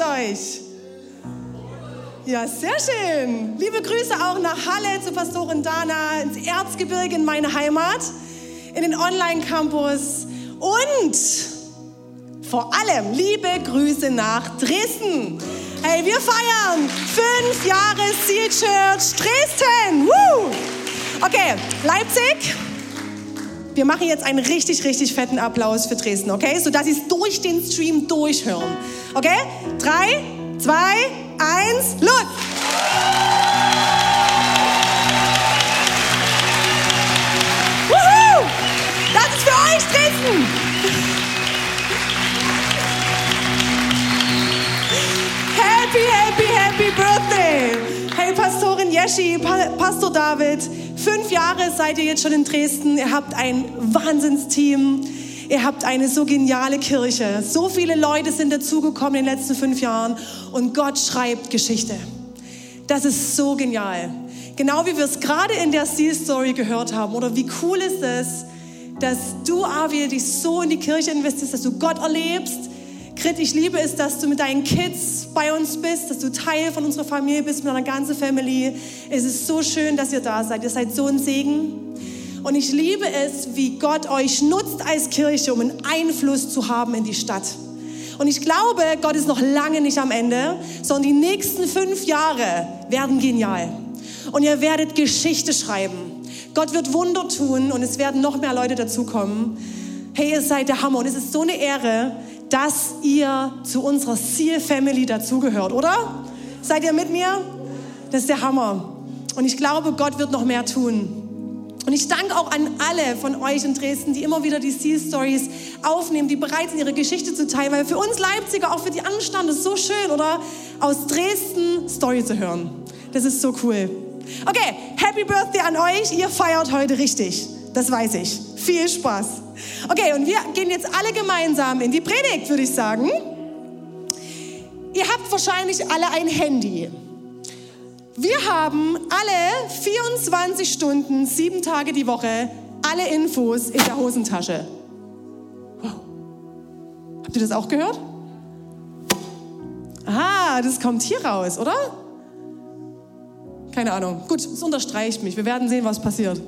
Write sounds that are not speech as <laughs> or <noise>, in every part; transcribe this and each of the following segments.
euch? Ja, sehr schön. Liebe Grüße auch nach Halle zu Pastorin Dana, ins Erzgebirge in meine Heimat, in den Online-Campus und vor allem liebe Grüße nach Dresden. Hey, wir feiern fünf Jahre Seal Church Dresden. Woo! Okay, Leipzig. Wir machen jetzt einen richtig, richtig fetten Applaus für Dresden, okay? Sodass Sie es durch den Stream durchhören. Okay? Drei, zwei, eins, los! Woohoo! Das ist für euch, Dresden! Happy, happy, happy Birthday! Hey, Pastorin Jeschi, pa Pastor David, fünf Jahre seid ihr jetzt schon in Dresden. Ihr habt ein Wahnsinnsteam. Ihr habt eine so geniale Kirche. So viele Leute sind dazugekommen in den letzten fünf Jahren und Gott schreibt Geschichte. Das ist so genial. Genau wie wir es gerade in der Seal Story gehört haben. Oder wie cool ist es, dass du, Avi, dich so in die Kirche investierst, dass du Gott erlebst. Grit, ich liebe es, dass du mit deinen Kids bei uns bist, dass du Teil von unserer Familie bist, mit deiner ganzen Family. Es ist so schön, dass ihr da seid. Ihr seid so ein Segen. Und ich liebe es, wie Gott euch nutzt als Kirche, um einen Einfluss zu haben in die Stadt. Und ich glaube, Gott ist noch lange nicht am Ende, sondern die nächsten fünf Jahre werden genial. Und ihr werdet Geschichte schreiben. Gott wird Wunder tun und es werden noch mehr Leute dazukommen. Hey, ihr seid der Hammer und es ist so eine Ehre, dass ihr zu unserer Seal Family dazugehört, oder? Seid ihr mit mir? Das ist der Hammer. Und ich glaube, Gott wird noch mehr tun. Und ich danke auch an alle von euch in Dresden, die immer wieder die Seal Stories aufnehmen, die bereit sind, ihre Geschichte zu teilen. Weil für uns Leipziger, auch für die Anstand, ist so schön, oder? Aus Dresden Story zu hören. Das ist so cool. Okay, Happy Birthday an euch. Ihr feiert heute richtig. Das weiß ich. Viel Spaß. Okay, und wir gehen jetzt alle gemeinsam in die Predigt, würde ich sagen. Ihr habt wahrscheinlich alle ein Handy. Wir haben alle 24 Stunden, sieben Tage die Woche, alle Infos in der Hosentasche. Wow. Habt ihr das auch gehört? Aha, das kommt hier raus, oder? Keine Ahnung. Gut, es unterstreicht mich. Wir werden sehen, was passiert.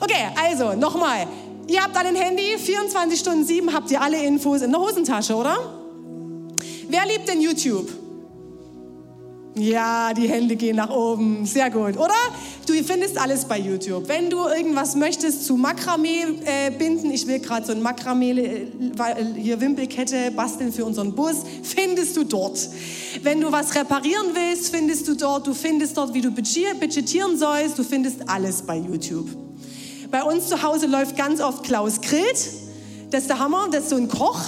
Okay, also nochmal. Ihr habt ein Handy, 24 Stunden sieben habt ihr alle Infos in der Hosentasche, oder? Wer liebt denn YouTube? Ja, die Hände gehen nach oben. Sehr gut, oder? Du findest alles bei YouTube. Wenn du irgendwas möchtest zu Makramee äh, binden, ich will gerade so ein Makramee äh, hier Wimpelkette basteln für unseren Bus, findest du dort. Wenn du was reparieren willst, findest du dort. Du findest dort, wie du budgetieren sollst. Du findest alles bei YouTube. Bei uns zu Hause läuft ganz oft Klaus Grillt. Das ist der Hammer. Das ist so ein Koch.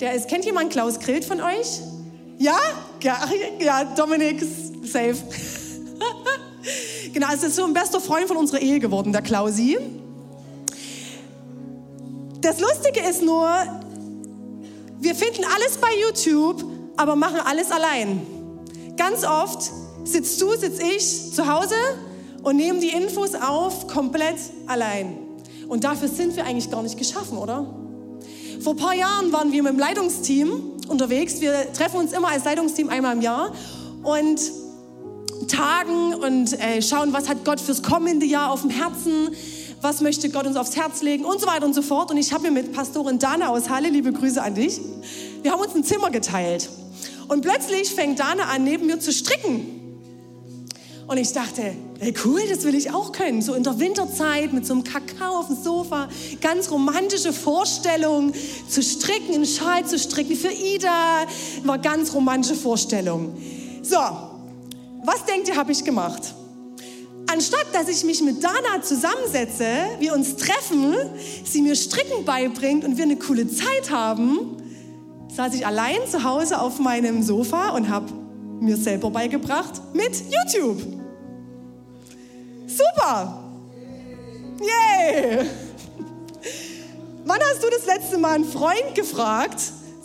Der ist, kennt jemand Klaus Grillt von euch? Ja? Ja, <laughs> ja Dominik, safe. <laughs> genau, es ist so ein bester Freund von unserer Ehe geworden, der Klausi. Das Lustige ist nur, wir finden alles bei YouTube, aber machen alles allein. Ganz oft sitzt du, sitz ich zu Hause und nehmen die Infos auf komplett allein. Und dafür sind wir eigentlich gar nicht geschaffen, oder? Vor ein paar Jahren waren wir mit dem Leitungsteam unterwegs. Wir treffen uns immer als Leitungsteam einmal im Jahr und tagen und äh, schauen, was hat Gott fürs kommende Jahr auf dem Herzen, was möchte Gott uns aufs Herz legen und so weiter und so fort. Und ich habe mir mit Pastorin Dana aus Halle, liebe Grüße an dich, wir haben uns ein Zimmer geteilt. Und plötzlich fängt Dana an, neben mir zu stricken. Und ich dachte, hey, cool, das will ich auch können. So in der Winterzeit mit so einem Kakao auf dem Sofa, ganz romantische Vorstellung, zu stricken, einen Schal zu stricken für Ida, war ganz romantische Vorstellung. So, was denkt ihr, habe ich gemacht? Anstatt dass ich mich mit Dana zusammensetze, wir uns treffen, sie mir Stricken beibringt und wir eine coole Zeit haben, saß ich allein zu Hause auf meinem Sofa und habe mir selber beigebracht mit YouTube. Super! Yay! Wann hast du das letzte Mal einen Freund gefragt,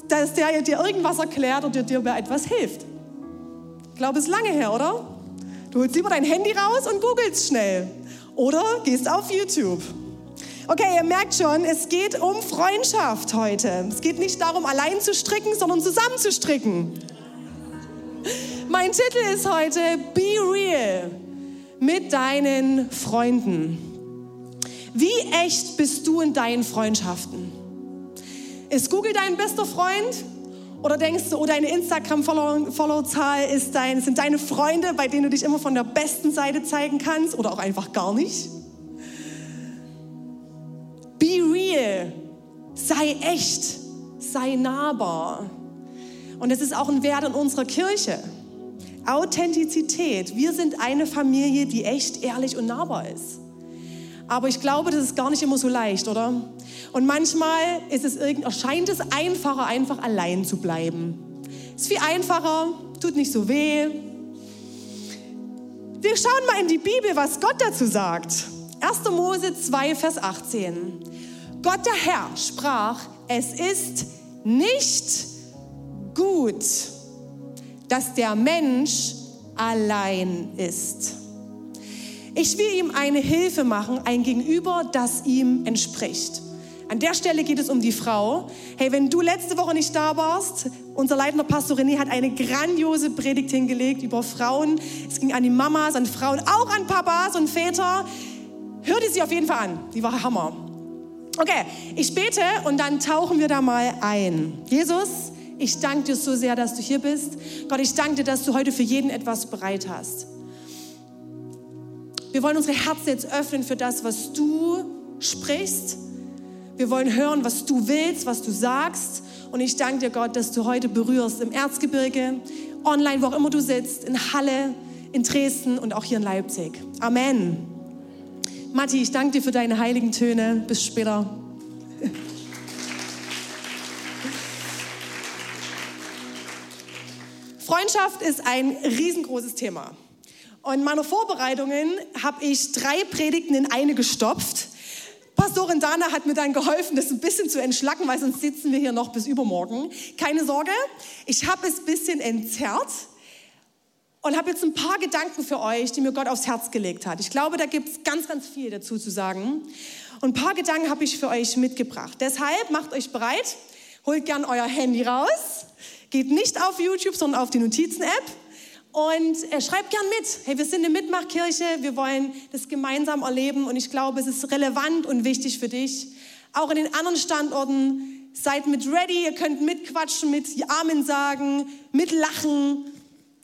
dass der dir irgendwas erklärt oder dir bei etwas hilft? Ich glaube, es ist lange her, oder? Du holst lieber dein Handy raus und googelst schnell. Oder gehst auf YouTube. Okay, ihr merkt schon, es geht um Freundschaft heute. Es geht nicht darum, allein zu stricken, sondern zusammen zu stricken. Mein Titel ist heute Be Real mit deinen Freunden. Wie echt bist du in deinen Freundschaften? Ist Google dein bester Freund? Oder denkst du, oh, deine Instagram-Follow-Zahl dein, sind deine Freunde, bei denen du dich immer von der besten Seite zeigen kannst oder auch einfach gar nicht? Be real. Sei echt. Sei nahbar. Und es ist auch ein Wert in unserer Kirche. Authentizität. Wir sind eine Familie, die echt, ehrlich und nahbar ist. Aber ich glaube, das ist gar nicht immer so leicht, oder? Und manchmal ist es erscheint es einfacher, einfach allein zu bleiben. Ist viel einfacher, tut nicht so weh. Wir schauen mal in die Bibel, was Gott dazu sagt. 1. Mose 2, Vers 18. Gott der Herr sprach, es ist nicht gut, dass der Mensch allein ist. Ich will ihm eine Hilfe machen, ein Gegenüber, das ihm entspricht. An der Stelle geht es um die Frau. Hey, wenn du letzte Woche nicht da warst, unser leitender Pastor René hat eine grandiose Predigt hingelegt über Frauen. Es ging an die Mamas, an Frauen, auch an Papas und Väter. Hör dir sie auf jeden Fall an. Die war Hammer. Okay, ich bete und dann tauchen wir da mal ein. Jesus, ich danke dir so sehr, dass du hier bist. Gott, ich danke dir, dass du heute für jeden etwas bereit hast. Wir wollen unsere Herzen jetzt öffnen für das, was du sprichst wir wollen hören, was du willst, was du sagst. Und ich danke dir, Gott, dass du heute berührst im Erzgebirge, online, wo auch immer du sitzt, in Halle, in Dresden und auch hier in Leipzig. Amen. Matti, ich danke dir für deine heiligen Töne. Bis später. Freundschaft ist ein riesengroßes Thema. Und in meiner Vorbereitungen habe ich drei Predigten in eine gestopft. Pastorin Dana hat mir dann geholfen, das ein bisschen zu entschlacken, weil sonst sitzen wir hier noch bis übermorgen. Keine Sorge, ich habe es ein bisschen entzerrt und habe jetzt ein paar Gedanken für euch, die mir Gott aufs Herz gelegt hat. Ich glaube, da gibt es ganz, ganz viel dazu zu sagen. Und ein paar Gedanken habe ich für euch mitgebracht. Deshalb macht euch bereit, holt gern euer Handy raus, geht nicht auf YouTube, sondern auf die Notizen-App und äh, schreibt gern mit. Hey, wir sind eine Mitmachkirche, wir wollen das gemeinsam erleben und ich glaube, es ist relevant und wichtig für dich. Auch in den anderen Standorten, seid mit ready, ihr könnt mitquatschen, mit Amen sagen, mitlachen.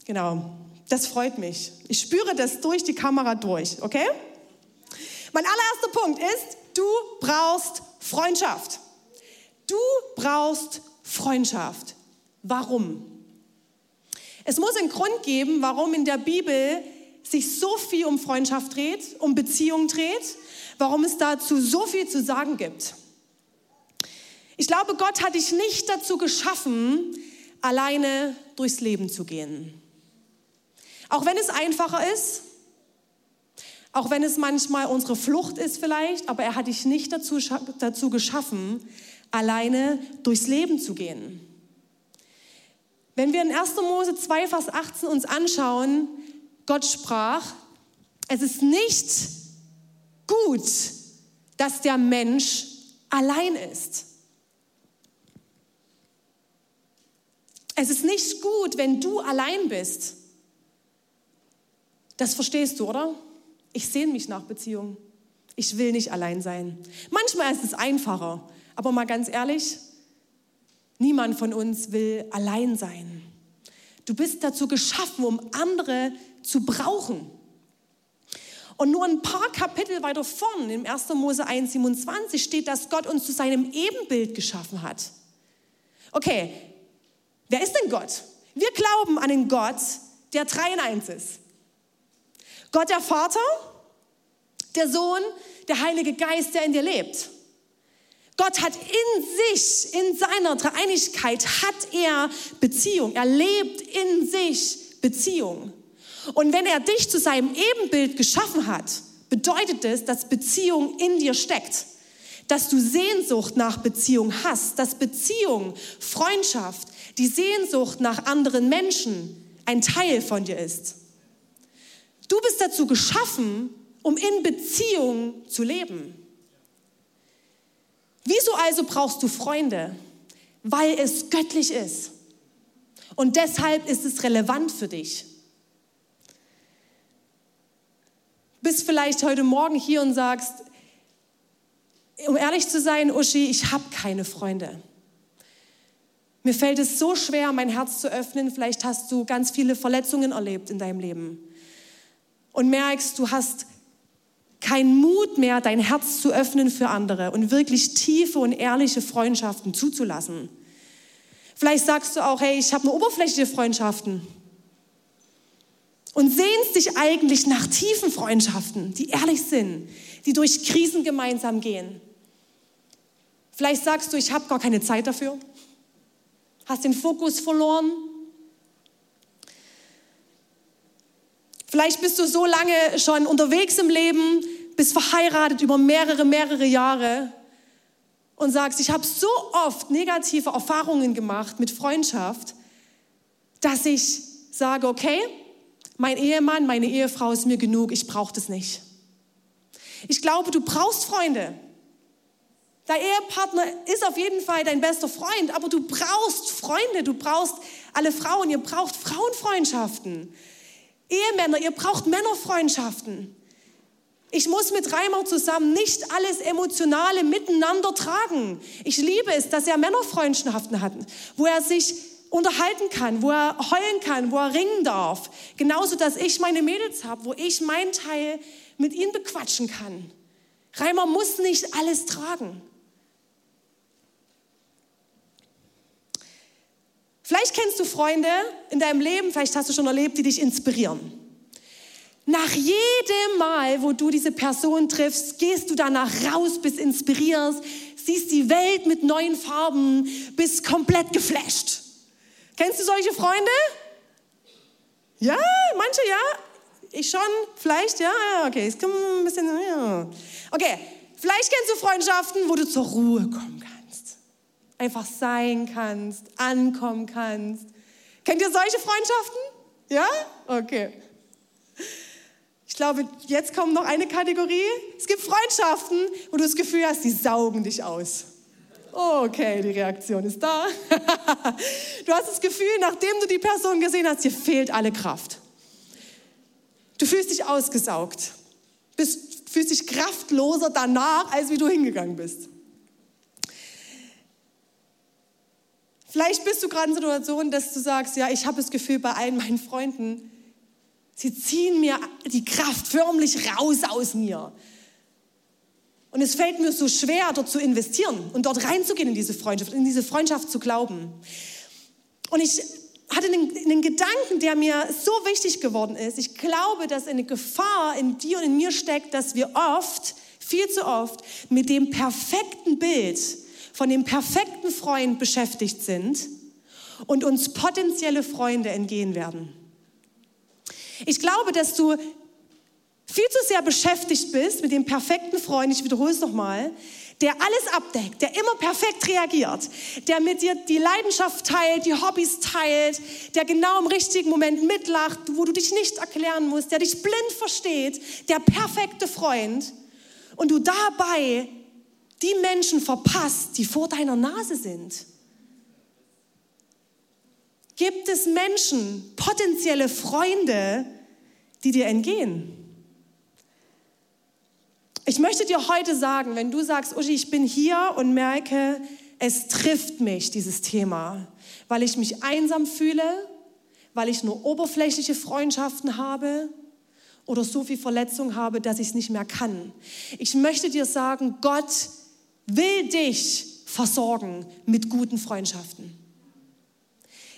Genau, das freut mich. Ich spüre das durch die Kamera durch, okay? Mein allererster Punkt ist, du brauchst Freundschaft. Du brauchst Freundschaft. Warum? Es muss einen Grund geben, warum in der Bibel sich so viel um Freundschaft dreht, um Beziehung dreht, warum es dazu so viel zu sagen gibt. Ich glaube, Gott hat dich nicht dazu geschaffen, alleine durchs Leben zu gehen. Auch wenn es einfacher ist, auch wenn es manchmal unsere Flucht ist vielleicht, aber er hat dich nicht dazu, dazu geschaffen, alleine durchs Leben zu gehen. Wenn wir in 1. Mose 2, Vers 18 uns anschauen, Gott sprach, es ist nicht gut, dass der Mensch allein ist. Es ist nicht gut, wenn du allein bist. Das verstehst du, oder? Ich sehne mich nach Beziehung. Ich will nicht allein sein. Manchmal ist es einfacher, aber mal ganz ehrlich, Niemand von uns will allein sein. Du bist dazu geschaffen, um andere zu brauchen. Und nur ein paar Kapitel weiter vorn, im 1. Mose 1,27 steht, dass Gott uns zu seinem Ebenbild geschaffen hat. Okay, wer ist denn Gott? Wir glauben an den Gott, der drei in eins ist. Gott der Vater, der Sohn, der Heilige Geist, der in dir lebt. Gott hat in sich, in seiner Dreieinigkeit, hat er Beziehung. Er lebt in sich Beziehung. Und wenn er dich zu seinem Ebenbild geschaffen hat, bedeutet es, dass Beziehung in dir steckt. Dass du Sehnsucht nach Beziehung hast, dass Beziehung, Freundschaft, die Sehnsucht nach anderen Menschen ein Teil von dir ist. Du bist dazu geschaffen, um in Beziehung zu leben. Wieso also brauchst du Freunde? Weil es göttlich ist. Und deshalb ist es relevant für dich. Bist vielleicht heute Morgen hier und sagst, um ehrlich zu sein, Uschi, ich habe keine Freunde. Mir fällt es so schwer, mein Herz zu öffnen. Vielleicht hast du ganz viele Verletzungen erlebt in deinem Leben und merkst, du hast keinen Mut mehr, dein Herz zu öffnen für andere und wirklich tiefe und ehrliche Freundschaften zuzulassen. Vielleicht sagst du auch, hey, ich habe nur oberflächliche Freundschaften und sehnst dich eigentlich nach tiefen Freundschaften, die ehrlich sind, die durch Krisen gemeinsam gehen. Vielleicht sagst du, ich habe gar keine Zeit dafür, hast den Fokus verloren. Vielleicht bist du so lange schon unterwegs im Leben, bist verheiratet über mehrere, mehrere Jahre und sagst, ich habe so oft negative Erfahrungen gemacht mit Freundschaft, dass ich sage, okay, mein Ehemann, meine Ehefrau ist mir genug, ich brauche das nicht. Ich glaube, du brauchst Freunde. Dein Ehepartner ist auf jeden Fall dein bester Freund, aber du brauchst Freunde, du brauchst alle Frauen, ihr braucht Frauenfreundschaften. Ehemänner, ihr braucht Männerfreundschaften. Ich muss mit Reimer zusammen nicht alles Emotionale miteinander tragen. Ich liebe es, dass er Männerfreundschaften hat, wo er sich unterhalten kann, wo er heulen kann, wo er ringen darf. Genauso, dass ich meine Mädels habe, wo ich meinen Teil mit ihnen bequatschen kann. Reimer muss nicht alles tragen. Vielleicht kennst du Freunde in deinem Leben, vielleicht hast du schon erlebt, die dich inspirieren. Nach jedem Mal, wo du diese Person triffst, gehst du danach raus, bist inspiriert, siehst die Welt mit neuen Farben, bist komplett geflasht. Kennst du solche Freunde? Ja, manche ja. Ich schon, vielleicht, ja, okay, es kommt ein bisschen, ja. Okay, vielleicht kennst du Freundschaften, wo du zur Ruhe kommen kannst. Einfach sein kannst, ankommen kannst. Kennt ihr solche Freundschaften? Ja? Okay. Ich glaube, jetzt kommt noch eine Kategorie. Es gibt Freundschaften, wo du das Gefühl hast, die saugen dich aus. Okay, die Reaktion ist da. <laughs> Du hast das Gefühl, nachdem du die Person gesehen hast, dir fehlt alle Kraft. Du fühlst dich ausgesaugt, bist, fühlst dich kraftloser danach, als wie du hingegangen bist. Vielleicht bist du gerade in Situation, dass du sagst, ja, ich habe das Gefühl, bei allen meinen Freunden, Sie ziehen mir die Kraft förmlich raus aus mir. Und es fällt mir so schwer, dort zu investieren und dort reinzugehen in diese Freundschaft, in diese Freundschaft zu glauben. Und ich hatte einen, einen, Gedanken, der mir so wichtig geworden ist. Ich glaube, dass eine Gefahr in dir und in mir steckt, dass wir oft, viel zu oft, mit dem perfekten Bild von dem perfekten Freund beschäftigt sind und uns potenzielle Freunde entgehen werden. Ich glaube, dass du viel zu sehr beschäftigt bist mit dem perfekten Freund, ich wiederhole es nochmal, der alles abdeckt, der immer perfekt reagiert, der mit dir die Leidenschaft teilt, die Hobbys teilt, der genau im richtigen Moment mitlacht, wo du dich nicht erklären musst, der dich blind versteht, der perfekte Freund. Und du dabei die Menschen verpasst, die vor deiner Nase sind. Gibt es Menschen, potenzielle Freunde, die dir entgehen? Ich möchte dir heute sagen, wenn du sagst, Uschi, ich bin hier und merke, es trifft mich, dieses Thema, weil ich mich einsam fühle, weil ich nur oberflächliche Freundschaften habe oder so viel Verletzung habe, dass ich es nicht mehr kann. Ich möchte dir sagen, Gott will dich versorgen mit guten Freundschaften.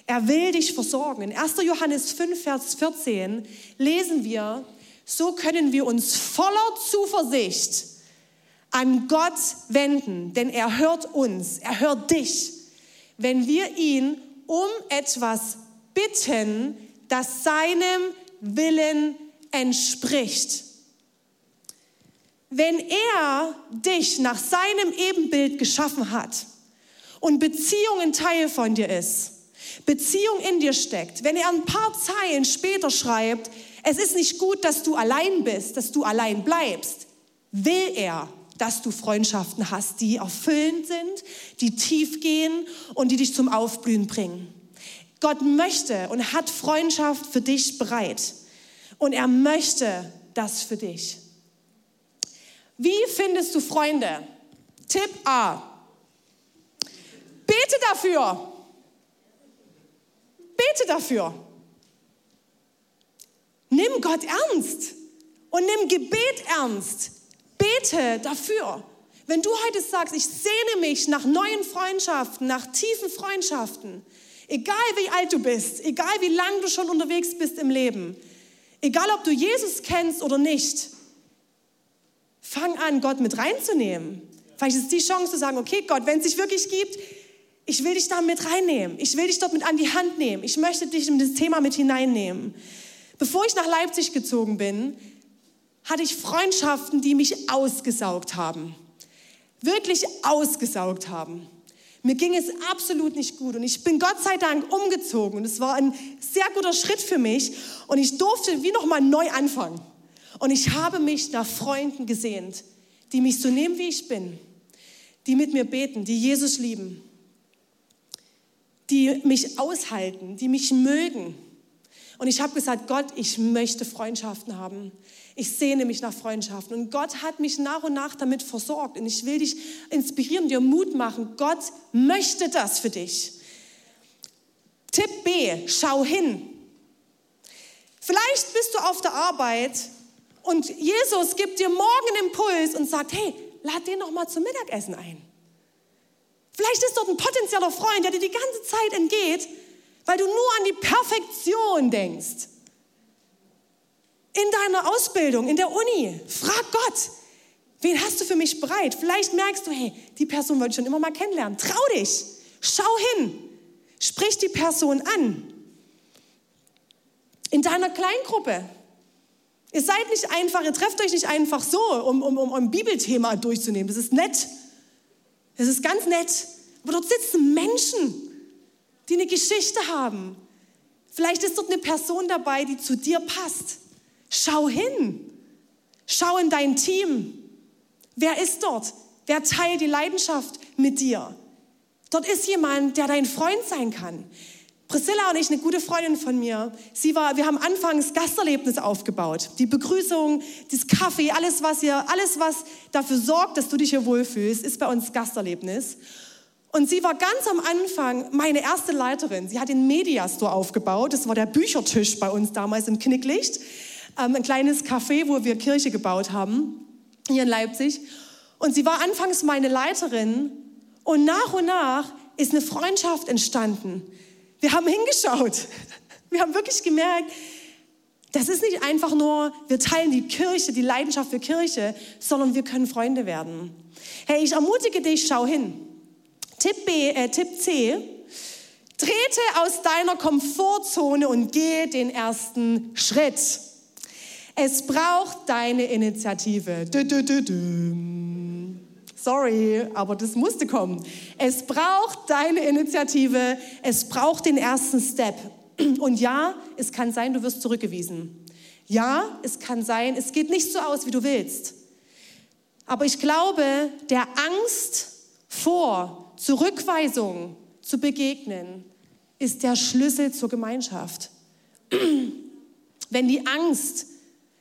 Er will dich versorgen. In 1. Johannes 5, Vers 14 lesen wir, so können wir uns voller Zuversicht an Gott wenden, denn er hört uns, er hört dich, wenn wir ihn um etwas bitten, das seinem Willen entspricht. Wenn er dich nach seinem Ebenbild geschaffen hat und Beziehung ein Teil von dir ist, Beziehung in dir steckt, wenn er ein paar Zeilen später schreibt, es ist nicht gut, dass du allein bist, dass du allein bleibst, will er, dass du Freundschaften hast, die erfüllend sind, die tief gehen und die dich zum Aufblühen bringen. Gott möchte und hat Freundschaft für dich bereit. Und er möchte das für dich. Wie findest du Freunde? Tipp A. Bete dafür. Bete dafür. Nimm Gott ernst und nimm Gebet ernst. Bete dafür. Wenn du heute sagst, ich sehne mich nach neuen Freundschaften, nach tiefen Freundschaften, egal wie alt du bist, egal wie lang du schon unterwegs bist im Leben, egal ob du Jesus kennst oder nicht, fang an, Gott mit reinzunehmen. Vielleicht ist die Chance zu sagen, okay, Gott, wenn es sich wirklich gibt, ich will dich da mit reinnehmen. Ich will dich dort mit an die Hand nehmen. Ich möchte dich in das Thema mit hineinnehmen. Bevor ich nach Leipzig gezogen bin, hatte ich Freundschaften, die mich ausgesaugt haben. Wirklich ausgesaugt haben. Mir ging es absolut nicht gut und ich bin Gott sei Dank umgezogen und es war ein sehr guter Schritt für mich und ich durfte wie noch mal neu anfangen. Und ich habe mich nach Freunden gesehnt, die mich so nehmen, wie ich bin, die mit mir beten, die Jesus lieben, die mich aushalten, die mich mögen. Und ich habe gesagt, Gott, ich möchte Freundschaften haben. Ich sehne mich nach Freundschaften. Und Gott hat mich nach und nach damit versorgt. Und ich will dich inspirieren, dir Mut machen. Gott möchte das für dich. Tipp B, schau hin. Vielleicht bist du auf der Arbeit und Jesus gibt dir morgen einen Impuls und sagt, hey, lad den noch mal zum Mittagessen ein. Vielleicht ist dort ein potenzieller Freund, der dir die ganze Zeit entgeht, weil du nur an die Perfektion denkst. In deiner Ausbildung, in der Uni, frag Gott, wen hast du für mich bereit? Vielleicht merkst du, hey, die Person wollte ich schon immer mal kennenlernen. Trau dich, schau hin, sprich die Person an. In deiner Kleingruppe. Ihr seid nicht einfach, ihr trefft euch nicht einfach so, um, um, um ein Bibelthema durchzunehmen. Das ist nett. Das ist ganz nett. Aber dort sitzen Menschen, die eine Geschichte haben. Vielleicht ist dort eine Person dabei, die zu dir passt. Schau hin. Schau in dein Team. Wer ist dort? Wer teilt die Leidenschaft mit dir? Dort ist jemand, der dein Freund sein kann. Priscilla und ich, eine gute Freundin von mir, sie war, wir haben anfangs Gasterlebnis aufgebaut. Die Begrüßung, das Kaffee, alles was hier, alles was dafür sorgt, dass du dich hier wohlfühlst, ist bei uns Gasterlebnis. Und sie war ganz am Anfang meine erste Leiterin. Sie hat den Mediastore aufgebaut. Das war der Büchertisch bei uns damals im Knicklicht. Ähm, ein kleines Café, wo wir Kirche gebaut haben, hier in Leipzig. Und sie war anfangs meine Leiterin. Und nach und nach ist eine Freundschaft entstanden. Wir haben hingeschaut. Wir haben wirklich gemerkt, das ist nicht einfach nur, wir teilen die Kirche, die Leidenschaft für Kirche, sondern wir können Freunde werden. Hey, ich ermutige dich, schau hin. Tipp, B, äh, Tipp C, trete aus deiner Komfortzone und gehe den ersten Schritt. Es braucht deine Initiative. Du, du, du, Sorry, aber das musste kommen. Es braucht deine Initiative, es braucht den ersten Step. Und ja, es kann sein, du wirst zurückgewiesen. Ja, es kann sein, es geht nicht so aus, wie du willst. Aber ich glaube, der Angst vor Zurückweisung zu begegnen, ist der Schlüssel zur Gemeinschaft. <clears throat> Wenn die Angst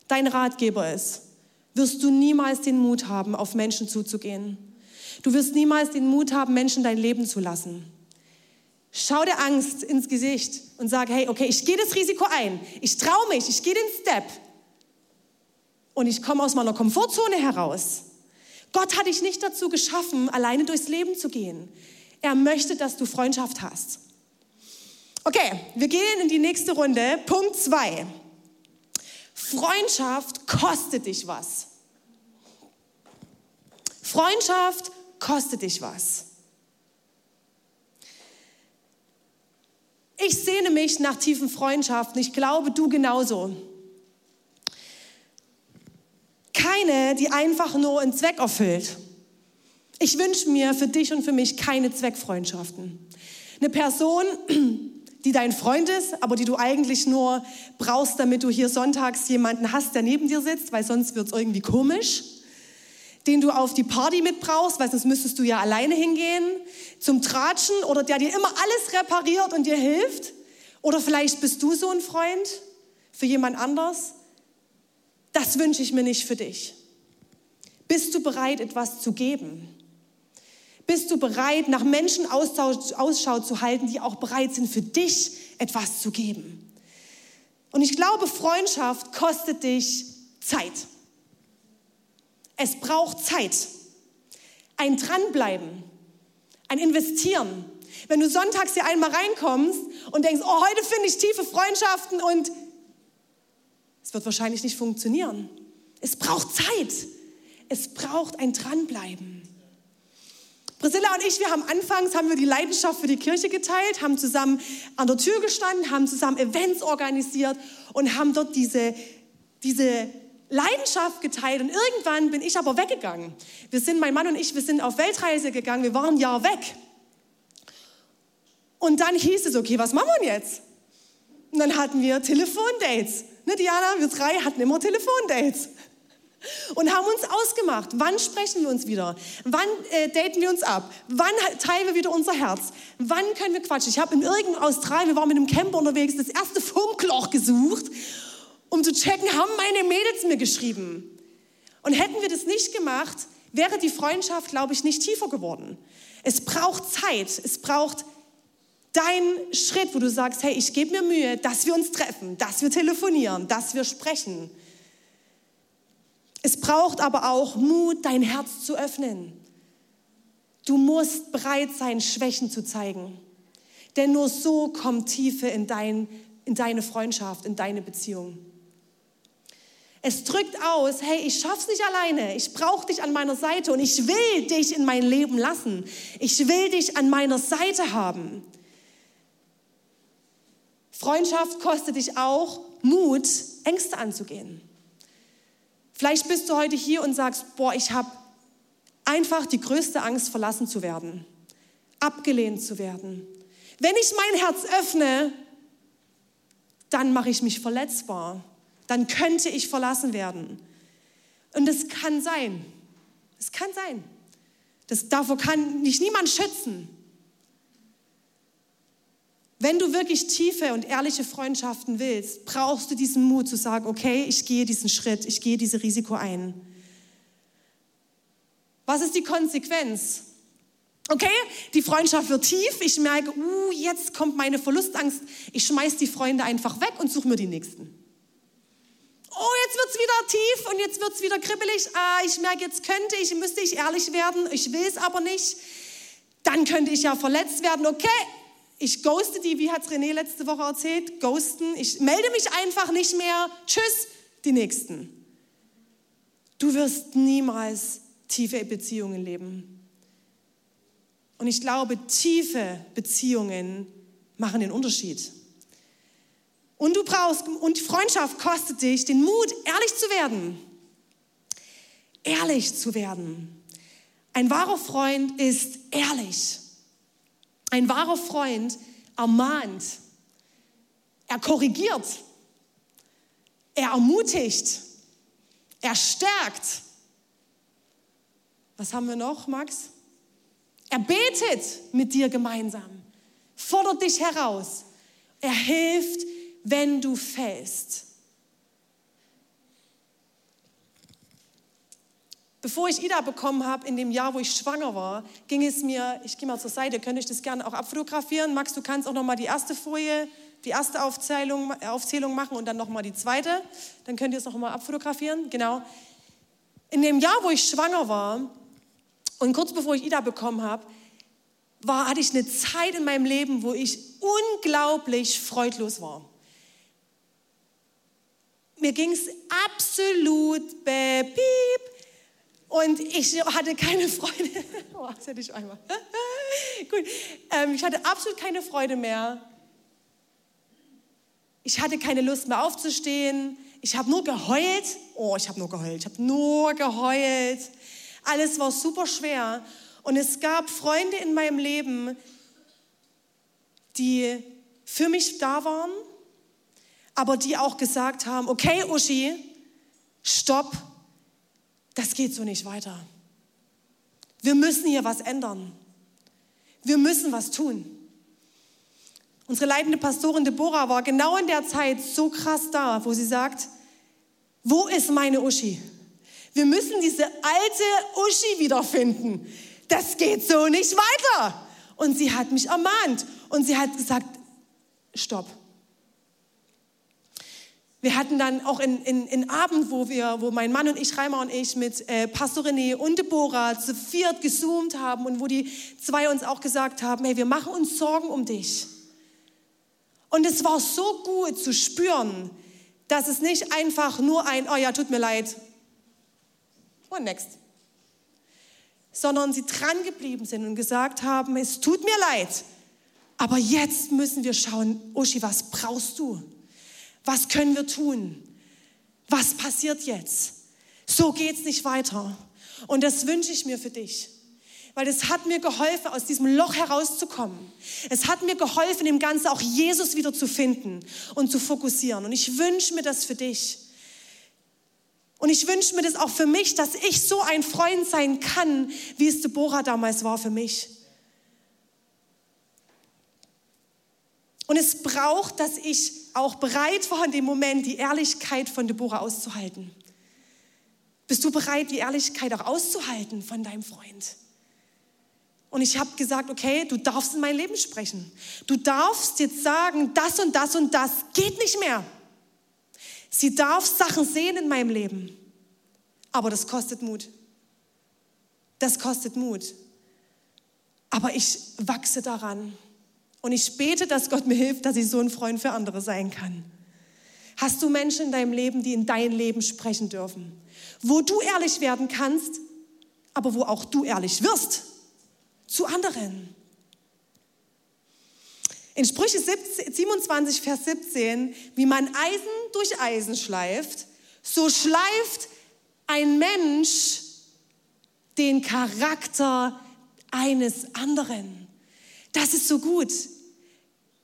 dein Ratgeber ist, wirst du niemals den Mut haben, auf Menschen zuzugehen. Du wirst niemals den Mut haben, Menschen dein Leben zu lassen. Schau der Angst ins Gesicht und sag, hey, okay, ich gehe das Risiko ein. Ich traue mich, ich gehe den Step. Und ich komme aus meiner Komfortzone heraus. Gott hat dich nicht dazu geschaffen, alleine durchs Leben zu gehen. Er möchte, dass du Freundschaft hast. Okay, wir gehen in die nächste Runde. Punkt zwei. Freundschaft kostet dich was. Freundschaft kostet dich was. Ich sehne mich nach tiefen Freundschaften. Ich glaube, du genauso. Keine, die einfach nur einen Zweck erfüllt. Ich wünsche mir für dich und für mich keine Zweckfreundschaften. Eine Person, <clears throat> die dein Freund ist, aber die du eigentlich nur brauchst, damit du hier sonntags jemanden hast, der neben dir sitzt, weil sonst wird es irgendwie komisch. Den du auf die Party mitbrauchst, weil sonst müsstest du ja alleine hingehen, zum Tratschen oder der dir immer alles repariert und dir hilft. Oder vielleicht bist du so ein Freund für jemand anders. Das wünsche ich mir nicht für dich. Bist du bereit, etwas zu geben? Bist du bereit, nach Menschen Ausschau zu halten, die auch bereit sind, für dich etwas zu geben? Und ich glaube, Freundschaft kostet dich Zeit. Es braucht Zeit. Ein Dranbleiben, ein Investieren. Wenn du sonntags hier einmal reinkommst und denkst, oh, heute finde ich tiefe Freundschaften und es wird wahrscheinlich nicht funktionieren. Es braucht Zeit. Es braucht ein Dranbleiben. Priscilla und ich, wir haben anfangs, haben wir die Leidenschaft für die Kirche geteilt, haben zusammen an der Tür gestanden, haben zusammen Events organisiert und haben dort diese, diese Leidenschaft geteilt. Und irgendwann bin ich aber weggegangen. Wir sind, mein Mann und ich, wir sind auf Weltreise gegangen, wir waren ein Jahr weg. Und dann hieß es, okay, was machen wir jetzt? Und dann hatten wir Telefondates. Ne, Diana, wir drei hatten immer Telefondates und haben uns ausgemacht, wann sprechen wir uns wieder, wann äh, daten wir uns ab, wann teilen wir wieder unser Herz, wann können wir quatschen. Ich habe in irgendeinem Australien, wir waren mit einem Camper unterwegs, das erste Funkloch gesucht, um zu checken, haben meine Mädels mir geschrieben. Und hätten wir das nicht gemacht, wäre die Freundschaft, glaube ich, nicht tiefer geworden. Es braucht Zeit, es braucht deinen Schritt, wo du sagst, hey, ich gebe mir Mühe, dass wir uns treffen, dass wir telefonieren, dass wir sprechen. Es braucht aber auch Mut, dein Herz zu öffnen. Du musst bereit sein, Schwächen zu zeigen. Denn nur so kommt Tiefe in, dein, in deine Freundschaft, in deine Beziehung. Es drückt aus, hey, ich schaff's nicht alleine. Ich brauche dich an meiner Seite und ich will dich in mein Leben lassen. Ich will dich an meiner Seite haben. Freundschaft kostet dich auch Mut, Ängste anzugehen. Vielleicht bist du heute hier und sagst, boah, ich habe einfach die größte Angst, verlassen zu werden, abgelehnt zu werden. Wenn ich mein Herz öffne, dann mache ich mich verletzbar. Dann könnte ich verlassen werden. Und es kann sein. Es kann sein. Das, davor kann mich niemand schützen. Wenn du wirklich tiefe und ehrliche Freundschaften willst, brauchst du diesen Mut zu sagen, okay, ich gehe diesen Schritt, ich gehe dieses Risiko ein. Was ist die Konsequenz? Okay, die Freundschaft wird tief. Ich merke, uh, jetzt kommt meine Verlustangst. Ich schmeiß die Freunde einfach weg und suche mir die nächsten. Oh, jetzt wird es wieder tief und jetzt wird es wieder kribbelig. Ah, ich merke, jetzt könnte ich, müsste ich ehrlich werden. Ich will es aber nicht. Dann könnte ich ja verletzt werden. Okay, ich ghoste die, wie hat René letzte Woche erzählt, ghosten. Ich melde mich einfach nicht mehr. Tschüss, die Nächsten. Du wirst niemals tiefe Beziehungen leben. Und ich glaube, tiefe Beziehungen machen den Unterschied. Und du brauchst, und Freundschaft kostet dich den Mut, ehrlich zu werden. Ehrlich zu werden. Ein wahrer Freund ist ehrlich. Ein wahrer Freund ermahnt, er korrigiert, er ermutigt, er stärkt. Was haben wir noch, Max? Er betet mit dir gemeinsam, fordert dich heraus. Er hilft, wenn du fällst. Bevor ich Ida bekommen habe, in dem Jahr, wo ich schwanger war, ging es mir, ich gehe mal zur Seite, könnte ich das gerne auch abfotografieren. Max, du kannst auch noch mal die erste Folie, die erste Aufzählung, Aufzählung machen und dann noch mal die zweite. Dann könnt ihr es noch mal abfotografieren. Genau. In dem Jahr, wo ich schwanger war und kurz bevor ich Ida bekommen habe, hatte ich eine Zeit in meinem Leben, wo ich unglaublich freudlos war. Mir ging es absolut piep, Und ich hatte keine Freude. <laughs> Oh, das hätte ich einmal. <laughs> Gut. Ähm, ich hatte absolut keine Freude mehr. Ich hatte keine Lust mehr aufzustehen. Ich habe nur geheult. Oh, ich habe nur geheult. Ich habe nur geheult. Alles war super schwer. Und es gab Freunde in meinem Leben, die für mich da waren, aber die auch gesagt haben, okay, Uschi, stopp, das geht so nicht weiter. Wir müssen hier was ändern. Wir müssen was tun. Unsere leitende Pastorin Deborah war genau in der Zeit so krass da, wo sie sagt, wo ist meine Uschi? Wir müssen diese alte Uschi wiederfinden. Das geht so nicht weiter. Und sie hat mich ermahnt und sie hat gesagt, stopp. Wir hatten dann auch einen Abend, wo, wir, wo mein Mann und ich, Reimer und ich, mit äh, Pastor René und Deborah zu viert gezoomt haben und wo die zwei uns auch gesagt haben, hey, wir machen uns Sorgen um dich. Und es war so gut zu spüren, dass es nicht einfach nur ein, oh ja, tut mir leid, und next, sondern sie dran geblieben sind und gesagt haben, es tut mir leid, aber jetzt müssen wir schauen, Uschi, was brauchst du? Was können wir tun? Was passiert jetzt? So geht es nicht weiter. Und das wünsche ich mir für dich weil es hat mir geholfen, aus diesem Loch herauszukommen. Es hat mir geholfen, im Ganzen auch Jesus wieder zu finden und zu fokussieren. Und ich wünsche mir das für dich. Und ich wünsche mir das auch für mich, dass ich so ein Freund sein kann, wie es Deborah damals war für mich. Und es braucht, dass ich auch bereit war, in dem Moment die Ehrlichkeit von Deborah auszuhalten. Bist du bereit, die Ehrlichkeit auch auszuhalten von deinem Freund? Und ich habe gesagt, okay, du darfst in mein Leben sprechen. Du darfst jetzt sagen, das und das und das geht nicht mehr. Sie darf Sachen sehen in meinem Leben. Aber das kostet Mut. Das kostet Mut. Aber ich wachse daran. Und ich bete, dass Gott mir hilft, dass ich so ein Freund für andere sein kann. Hast du Menschen in deinem Leben, die in dein Leben sprechen dürfen? Wo du ehrlich werden kannst, aber wo auch du ehrlich wirst zu anderen. In Sprüche 27, Vers 17, wie man Eisen durch Eisen schleift, so schleift ein Mensch den Charakter eines anderen. Das ist so gut.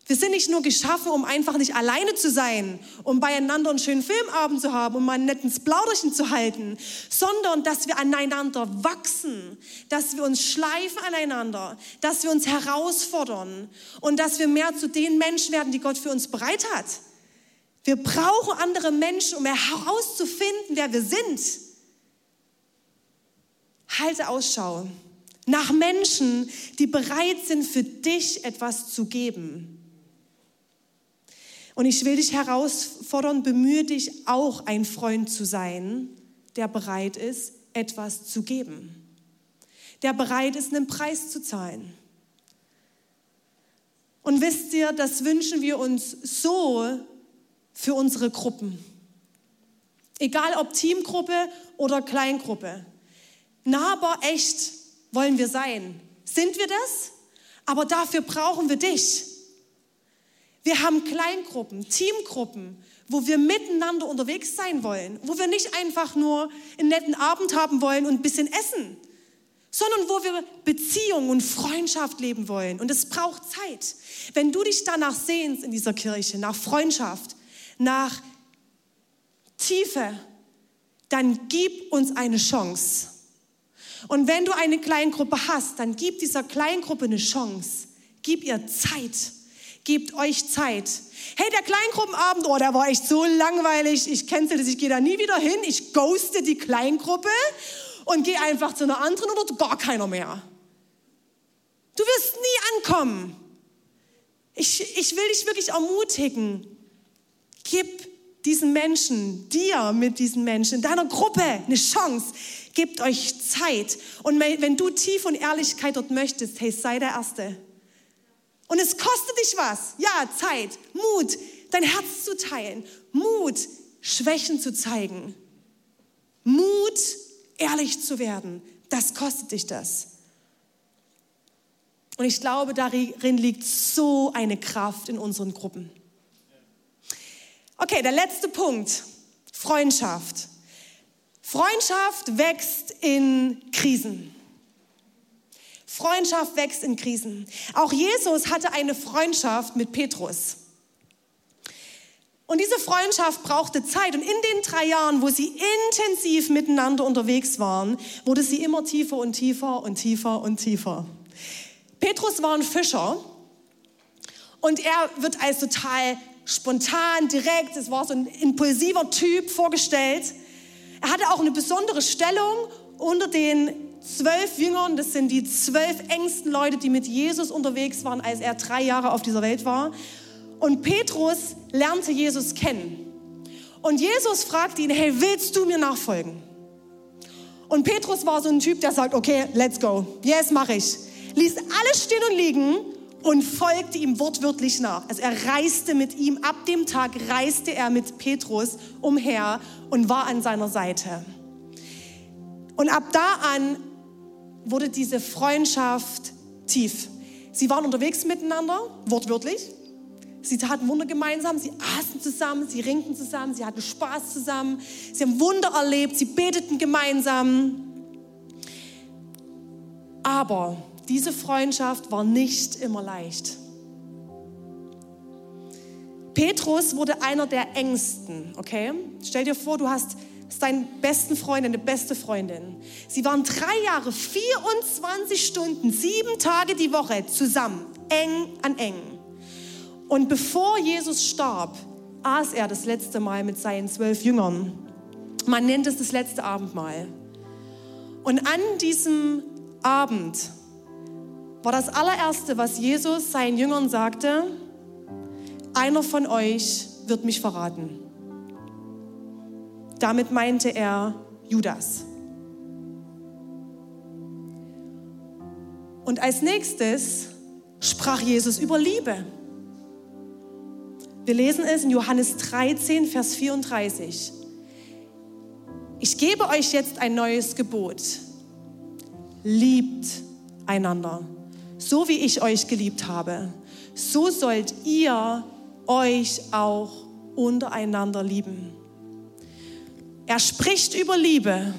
Wir sind nicht nur geschaffen, um einfach nicht alleine zu sein, um beieinander einen schönen Filmabend zu haben, um mal ein nettes Plauderchen zu halten, sondern dass wir aneinander wachsen, dass wir uns schleifen aneinander, dass wir uns herausfordern und dass wir mehr zu den Menschen werden, die Gott für uns bereit hat. Wir brauchen andere Menschen, um herauszufinden, wer wir sind. Halte Ausschau nach Menschen, die bereit sind, für dich etwas zu geben. Und ich will dich herausfordern, bemühe dich auch ein Freund zu sein, der bereit ist, etwas zu geben. Der bereit ist, einen Preis zu zahlen. Und wisst ihr, das wünschen wir uns so für unsere Gruppen. Egal ob Teamgruppe oder Kleingruppe. Nahbar echt wollen wir sein. Sind wir das? Aber dafür brauchen wir dich. Wir haben Kleingruppen, Teamgruppen, wo wir miteinander unterwegs sein wollen, wo wir nicht einfach nur einen netten Abend haben wollen und ein bisschen essen, sondern wo wir Beziehung und Freundschaft leben wollen. Und es braucht Zeit. Wenn du dich danach sehnst in dieser Kirche, nach Freundschaft, nach Tiefe, dann gib uns eine Chance. Und wenn du eine Kleingruppe hast, dann gib dieser Kleingruppe eine Chance. Gib ihr Zeit Gebt euch Zeit. Hey, der Kleingruppenabend, oh, der war echt so langweilig. Ich kenne das, ich gehe da nie wieder hin. Ich ghoste die Kleingruppe und gehe einfach zu einer anderen oder gar keiner mehr. Du wirst nie ankommen. Ich, ich will dich wirklich ermutigen. Gib diesen Menschen, dir mit diesen Menschen, in deiner Gruppe eine Chance. Gebt euch Zeit. Und wenn du tief und Ehrlichkeit dort möchtest, hey, sei der Erste. Und es kostet dich was. Ja, Zeit, Mut, dein Herz zu teilen, Mut, Schwächen zu zeigen, Mut, ehrlich zu werden, das kostet dich das. Und ich glaube, darin liegt so eine Kraft in unseren Gruppen. Okay, der letzte Punkt. Freundschaft. Freundschaft wächst in Krisen. Freundschaft wächst in Krisen. Auch Jesus hatte eine Freundschaft mit Petrus. Und diese Freundschaft brauchte Zeit. Und in den drei Jahren, wo sie intensiv miteinander unterwegs waren, wurde sie immer tiefer und tiefer und tiefer und tiefer. Petrus war ein Fischer und er wird als total spontan, direkt, es war so ein impulsiver Typ vorgestellt. Er hatte auch eine besondere Stellung unter den zwölf Jüngern. Das sind die zwölf engsten Leute, die mit Jesus unterwegs waren, als er drei Jahre auf dieser Welt war. Und Petrus lernte Jesus kennen. Und Jesus fragte ihn, hey, willst du mir nachfolgen? Und Petrus war so ein Typ, der sagt, okay, let's go. Yes, mache ich. Ließ alles stehen und liegen und folgte ihm wortwörtlich nach. Also er reiste mit ihm, ab dem Tag reiste er mit Petrus umher und war an seiner Seite. Und ab da an wurde diese Freundschaft tief. Sie waren unterwegs miteinander, wortwörtlich. Sie taten Wunder gemeinsam, sie aßen zusammen, sie ringten zusammen, sie hatten Spaß zusammen, sie haben Wunder erlebt, sie beteten gemeinsam. Aber diese Freundschaft war nicht immer leicht. Petrus wurde einer der engsten, okay? Stell dir vor, du hast deinen besten Freund, deine beste Freundin. Sie waren drei Jahre, 24 Stunden, sieben Tage die Woche zusammen, eng an eng. Und bevor Jesus starb, aß er das letzte Mal mit seinen zwölf Jüngern. Man nennt es das letzte Abendmahl. Und an diesem Abend war das allererste, was Jesus seinen Jüngern sagte, einer von euch wird mich verraten. Damit meinte er Judas. Und als nächstes sprach Jesus über Liebe. Wir lesen es in Johannes 13, Vers 34. Ich gebe euch jetzt ein neues Gebot. Liebt einander so wie ich euch geliebt habe, so sollt ihr euch auch untereinander lieben. Er spricht über Liebe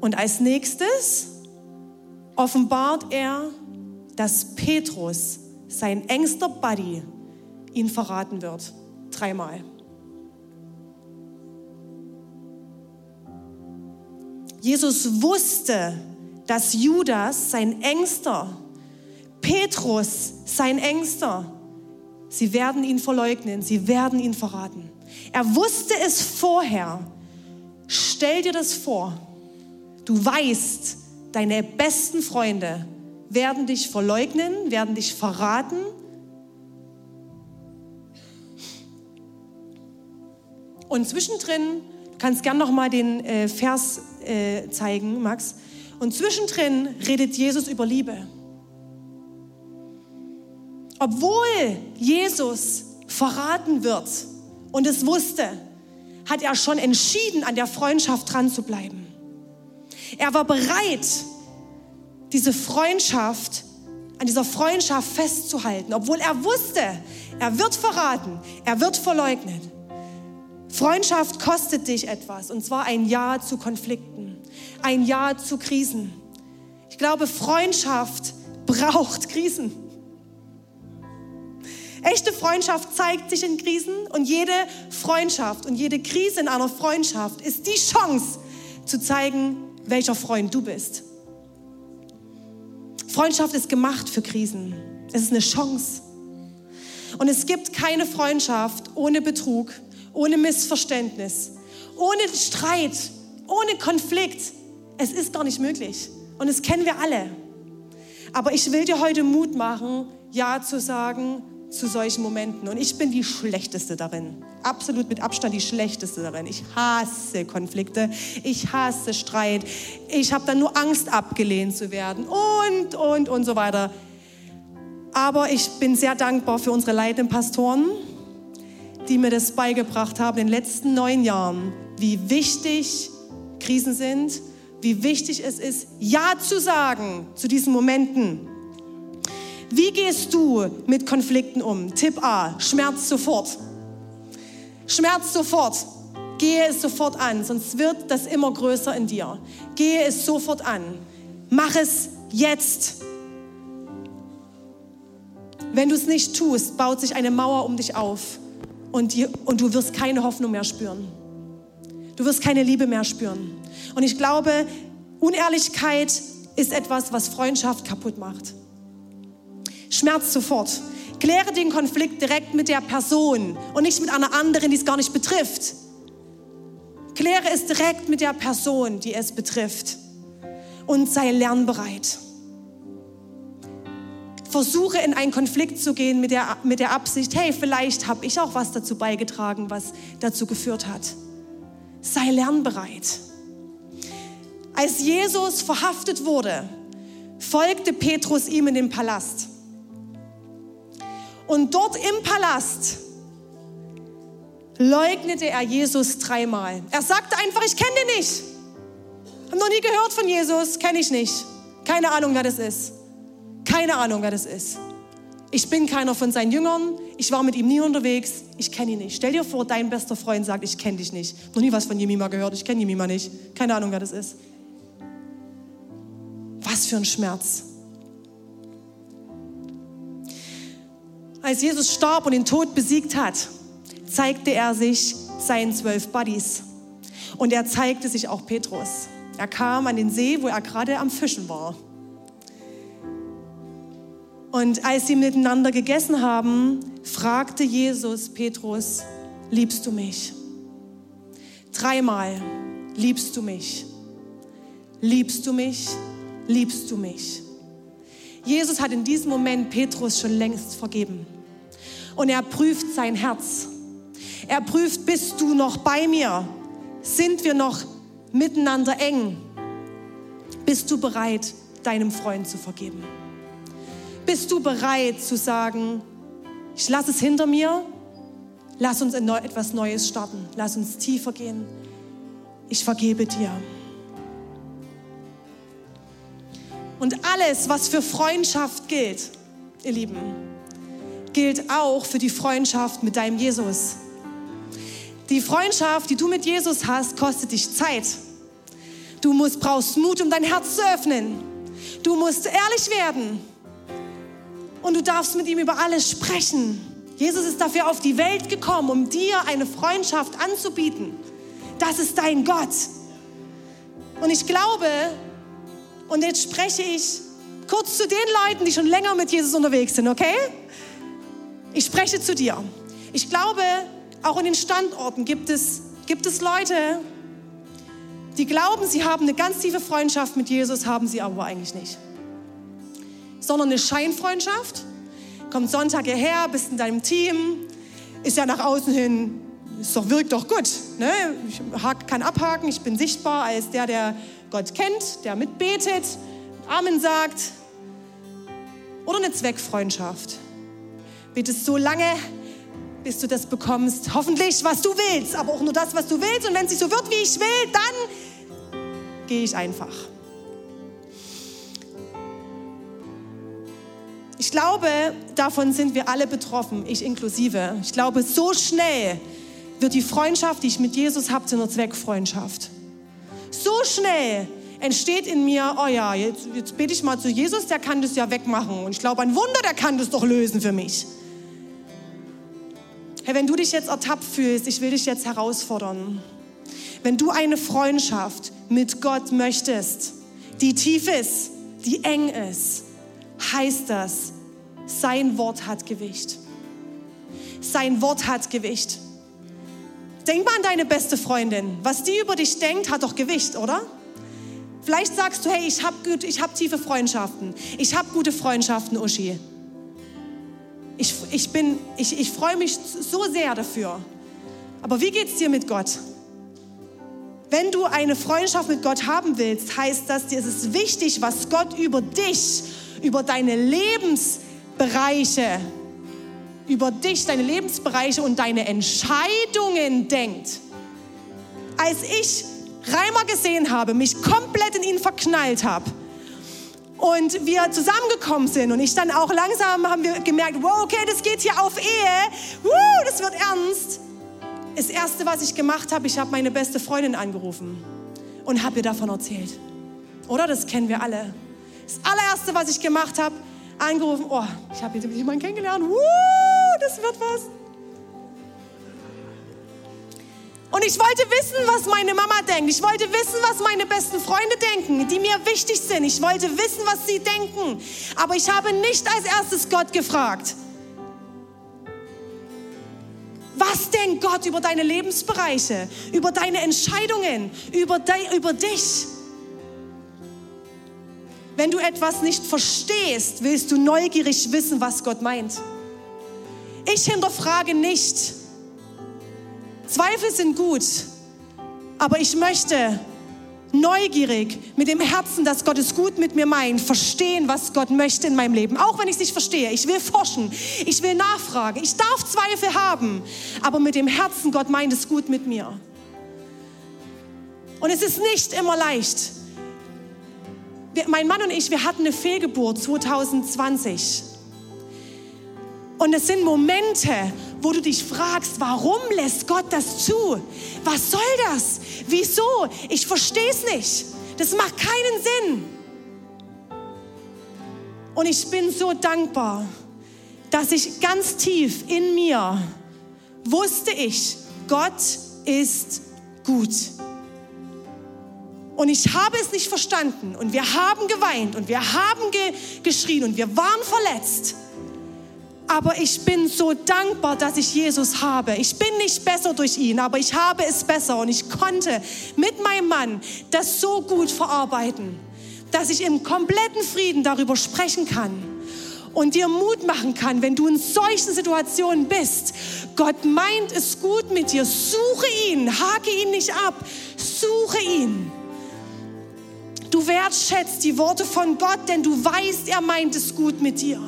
und als nächstes offenbart er, dass Petrus, sein engster Buddy, ihn verraten wird. Dreimal. Jesus wusste, dass Judas sein Engster, Petrus sein Engster, sie werden ihn verleugnen, sie werden ihn verraten. Er wusste es vorher. Stell dir das vor. Du weißt, deine besten Freunde werden dich verleugnen, werden dich verraten. Und zwischendrin, du kannst gern noch mal den äh, Vers äh, zeigen, Max. Und zwischendrin redet Jesus über Liebe. Obwohl Jesus verraten wird und es wusste, hat er schon entschieden, an der Freundschaft dran zu bleiben. Er war bereit, diese Freundschaft, an dieser Freundschaft festzuhalten, obwohl er wusste, er wird verraten, er wird verleugnet. Freundschaft kostet dich etwas, und zwar ein Ja zu Konflikten ein Ja zu Krisen. Ich glaube, Freundschaft braucht Krisen. Echte Freundschaft zeigt sich in Krisen und jede Freundschaft und jede Krise in einer Freundschaft ist die Chance zu zeigen, welcher Freund du bist. Freundschaft ist gemacht für Krisen. Es ist eine Chance. Und es gibt keine Freundschaft ohne Betrug, ohne Missverständnis, ohne Streit, ohne Konflikt. Es ist gar nicht möglich. Und das kennen wir alle. Aber ich will dir heute Mut machen, Ja zu sagen zu solchen Momenten. Und ich bin die Schlechteste darin. Absolut mit Abstand die Schlechteste darin. Ich hasse Konflikte. Ich hasse Streit. Ich habe dann nur Angst, abgelehnt zu werden. Und, und, und so weiter. Aber ich bin sehr dankbar für unsere leitenden Pastoren, die mir das beigebracht haben in den letzten neun Jahren, wie wichtig Krisen sind, wie wichtig es ist, Ja zu sagen zu diesen Momenten. Wie gehst du mit Konflikten um? Tipp A, Schmerz sofort. Schmerz sofort. Gehe es sofort an, sonst wird das immer größer in dir. Gehe es sofort an. Mach es jetzt. Wenn du es nicht tust, baut sich eine Mauer um dich auf und, die, und du wirst keine Hoffnung mehr spüren. Du wirst keine Liebe mehr spüren. Und ich glaube, Unehrlichkeit ist etwas, was Freundschaft kaputt macht. Schmerz sofort. Kläre den Konflikt direkt mit der Person und nicht mit einer anderen, die es gar nicht betrifft. Kläre es direkt mit der Person, die es betrifft. Und sei lernbereit. Versuche in einen Konflikt zu gehen mit der, mit der Absicht, hey, vielleicht habe ich auch was dazu beigetragen, was dazu geführt hat. Sei lernbereit. Als Jesus verhaftet wurde, folgte Petrus ihm in den Palast. Und dort im Palast leugnete er Jesus dreimal. Er sagte einfach, ich kenne den nicht. Hab noch nie gehört von Jesus, kenne ich nicht. Keine Ahnung, wer das ist. Keine Ahnung, wer das ist. Ich bin keiner von seinen Jüngern. Ich war mit ihm nie unterwegs. Ich kenne ihn nicht. Stell dir vor, dein bester Freund sagt, ich kenne dich nicht. Noch nie was von Jemima gehört. Ich kenne Jemima nicht. Keine Ahnung, wer das ist. Was für ein Schmerz. Als Jesus starb und den Tod besiegt hat, zeigte er sich seinen zwölf Buddies. Und er zeigte sich auch Petrus. Er kam an den See, wo er gerade am Fischen war. Und als sie miteinander gegessen haben, fragte Jesus Petrus, liebst du mich? Dreimal, liebst du mich? Liebst du mich? Liebst du mich? Jesus hat in diesem Moment Petrus schon längst vergeben. Und er prüft sein Herz. Er prüft, bist du noch bei mir? Sind wir noch miteinander eng? Bist du bereit, deinem Freund zu vergeben? Bist du bereit zu sagen, ich lasse es hinter mir, lass uns etwas Neues starten, lass uns tiefer gehen, ich vergebe dir. Und alles, was für Freundschaft gilt, ihr Lieben, gilt auch für die Freundschaft mit deinem Jesus. Die Freundschaft, die du mit Jesus hast, kostet dich Zeit. Du musst, brauchst Mut, um dein Herz zu öffnen. Du musst ehrlich werden. Und du darfst mit ihm über alles sprechen. Jesus ist dafür auf die Welt gekommen, um dir eine Freundschaft anzubieten. Das ist dein Gott. Und ich glaube, und jetzt spreche ich kurz zu den Leuten, die schon länger mit Jesus unterwegs sind, okay? Ich spreche zu dir. Ich glaube, auch in den Standorten gibt es, gibt es Leute, die glauben, sie haben eine ganz tiefe Freundschaft mit Jesus, haben sie aber eigentlich nicht. Sondern eine Scheinfreundschaft. Kommt Sonntag hierher, bist in deinem Team, ist ja nach außen hin, ist doch, wirkt doch gut. Ne? Ich kann abhaken, ich bin sichtbar als der, der Gott kennt, der mitbetet, Amen sagt. Oder eine Zweckfreundschaft. Betest so lange, bis du das bekommst. Hoffentlich, was du willst, aber auch nur das, was du willst. Und wenn es nicht so wird, wie ich will, dann gehe ich einfach. Ich glaube, davon sind wir alle betroffen, ich inklusive. Ich glaube, so schnell wird die Freundschaft, die ich mit Jesus habe, zu einer Zweckfreundschaft. Schnell entsteht in mir, oh ja, jetzt, jetzt bete ich mal zu Jesus, der kann das ja wegmachen. Und ich glaube, ein Wunder, der kann das doch lösen für mich. Hey, wenn du dich jetzt ertappt fühlst, ich will dich jetzt herausfordern. Wenn du eine Freundschaft mit Gott möchtest, die tief ist, die eng ist, heißt das, sein Wort hat Gewicht. Sein Wort hat Gewicht. Denk mal an deine beste Freundin. Was die über dich denkt, hat doch Gewicht, oder? Vielleicht sagst du, hey, ich habe hab tiefe Freundschaften. Ich habe gute Freundschaften, Uschi. Ich, ich, ich, ich freue mich so sehr dafür. Aber wie geht es dir mit Gott? Wenn du eine Freundschaft mit Gott haben willst, heißt das, dir ist es wichtig, was Gott über dich, über deine Lebensbereiche, über dich, deine Lebensbereiche und deine Entscheidungen denkt. Als ich Reimer gesehen habe, mich komplett in ihn verknallt habe und wir zusammengekommen sind und ich dann auch langsam haben wir gemerkt, wow, okay, das geht hier auf Ehe, Woo, das wird ernst. Das Erste, was ich gemacht habe, ich habe meine beste Freundin angerufen und habe ihr davon erzählt. Oder? Das kennen wir alle. Das allererste, was ich gemacht habe, angerufen, oh, ich habe jemanden kennengelernt, Woo, das wird was. Und ich wollte wissen, was meine Mama denkt. Ich wollte wissen, was meine besten Freunde denken, die mir wichtig sind. Ich wollte wissen, was sie denken. Aber ich habe nicht als erstes Gott gefragt. Was denkt Gott über deine Lebensbereiche, über deine Entscheidungen, über, de, über dich? Wenn du etwas nicht verstehst, willst du neugierig wissen, was Gott meint. Ich hinterfrage nicht, Zweifel sind gut, aber ich möchte neugierig mit dem Herzen, dass Gott es gut mit mir meint, verstehen, was Gott möchte in meinem Leben. Auch wenn ich es nicht verstehe. Ich will forschen. Ich will nachfragen. Ich darf Zweifel haben. Aber mit dem Herzen, Gott meint es gut mit mir. Und es ist nicht immer leicht. Wir, mein Mann und ich, wir hatten eine Fehlgeburt 2020. Und es sind Momente, wo du dich fragst, warum lässt Gott das zu? Was soll das? Wieso? Ich verstehe es nicht. Das macht keinen Sinn. Und ich bin so dankbar, dass ich ganz tief in mir wusste ich, Gott ist gut. Und ich habe es nicht verstanden und wir haben geweint und wir haben ge geschrien und wir waren verletzt. Aber ich bin so dankbar, dass ich Jesus habe. Ich bin nicht besser durch ihn, aber ich habe es besser. Und ich konnte mit meinem Mann das so gut verarbeiten, dass ich im kompletten Frieden darüber sprechen kann und dir Mut machen kann, wenn du in solchen Situationen bist. Gott meint es gut mit dir. Suche ihn, hake ihn nicht ab. Suche ihn. Du wertschätzt die Worte von Gott, denn du weißt, er meint es gut mit dir.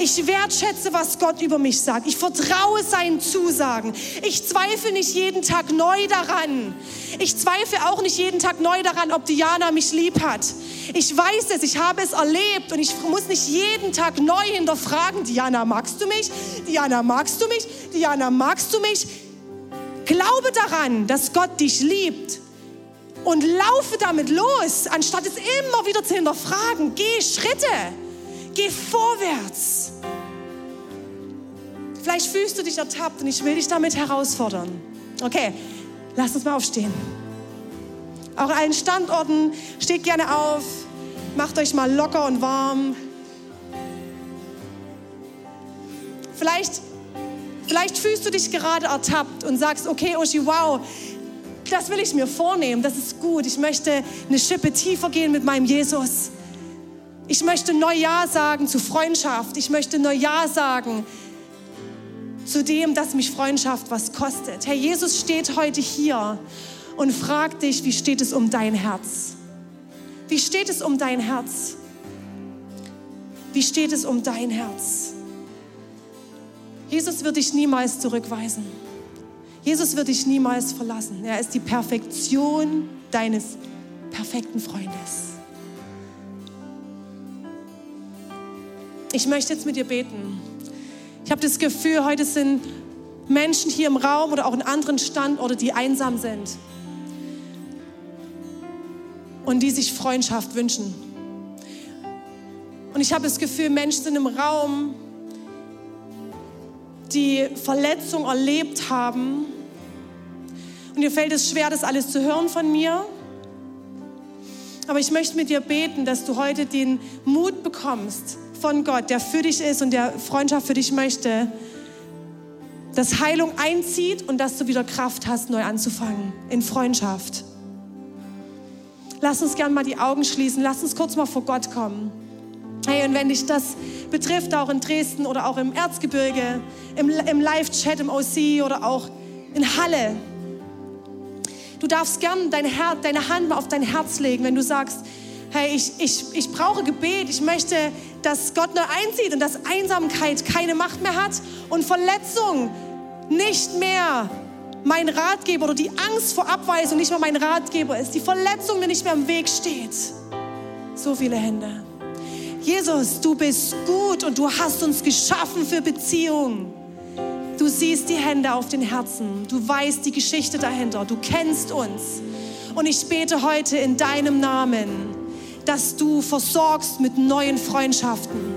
Ich wertschätze, was Gott über mich sagt. Ich vertraue seinen Zusagen. Ich zweifle nicht jeden Tag neu daran. Ich zweifle auch nicht jeden Tag neu daran, ob Diana mich lieb hat. Ich weiß es, ich habe es erlebt und ich muss nicht jeden Tag neu hinterfragen, Diana, magst du mich? Diana, magst du mich? Diana, magst du mich? Glaube daran, dass Gott dich liebt und laufe damit los, anstatt es immer wieder zu hinterfragen. Geh Schritte. Geh vorwärts. Vielleicht fühlst du dich ertappt und ich will dich damit herausfordern. Okay, lass uns mal aufstehen. Auch allen Standorten, steht gerne auf, macht euch mal locker und warm. Vielleicht, vielleicht fühlst du dich gerade ertappt und sagst, okay, Uschi, wow, das will ich mir vornehmen, das ist gut. Ich möchte eine Schippe tiefer gehen mit meinem Jesus. Ich möchte Neujahr sagen zu Freundschaft. Ich möchte Neujahr sagen zu dem, dass mich Freundschaft was kostet. Herr Jesus steht heute hier und fragt dich, wie steht es um dein Herz? Wie steht es um dein Herz? Wie steht es um dein Herz? Jesus wird dich niemals zurückweisen. Jesus wird dich niemals verlassen. Er ist die Perfektion deines perfekten Freundes. Ich möchte jetzt mit dir beten. Ich habe das Gefühl, heute sind Menschen hier im Raum oder auch in anderen Standorten, die einsam sind und die sich Freundschaft wünschen. Und ich habe das Gefühl, Menschen sind im Raum, die Verletzung erlebt haben. Und dir fällt es schwer, das alles zu hören von mir. Aber ich möchte mit dir beten, dass du heute den Mut bekommst, von Gott, der für dich ist und der Freundschaft für dich möchte, dass Heilung einzieht und dass du wieder Kraft hast, neu anzufangen in Freundschaft. Lass uns gern mal die Augen schließen, lass uns kurz mal vor Gott kommen. Hey, und wenn dich das betrifft, auch in Dresden oder auch im Erzgebirge, im, im Live-Chat, im OC oder auch in Halle, du darfst gern dein Her deine Hand mal auf dein Herz legen, wenn du sagst, hey, ich, ich, ich brauche Gebet, ich möchte, dass Gott neu einzieht und dass Einsamkeit keine Macht mehr hat und Verletzung nicht mehr mein Ratgeber oder die Angst vor Abweisung nicht mehr mein Ratgeber ist, die Verletzung mir nicht mehr im Weg steht. So viele Hände. Jesus, du bist gut und du hast uns geschaffen für Beziehung. Du siehst die Hände auf den Herzen. Du weißt die Geschichte dahinter. Du kennst uns. Und ich bete heute in deinem Namen, dass du versorgst mit neuen Freundschaften.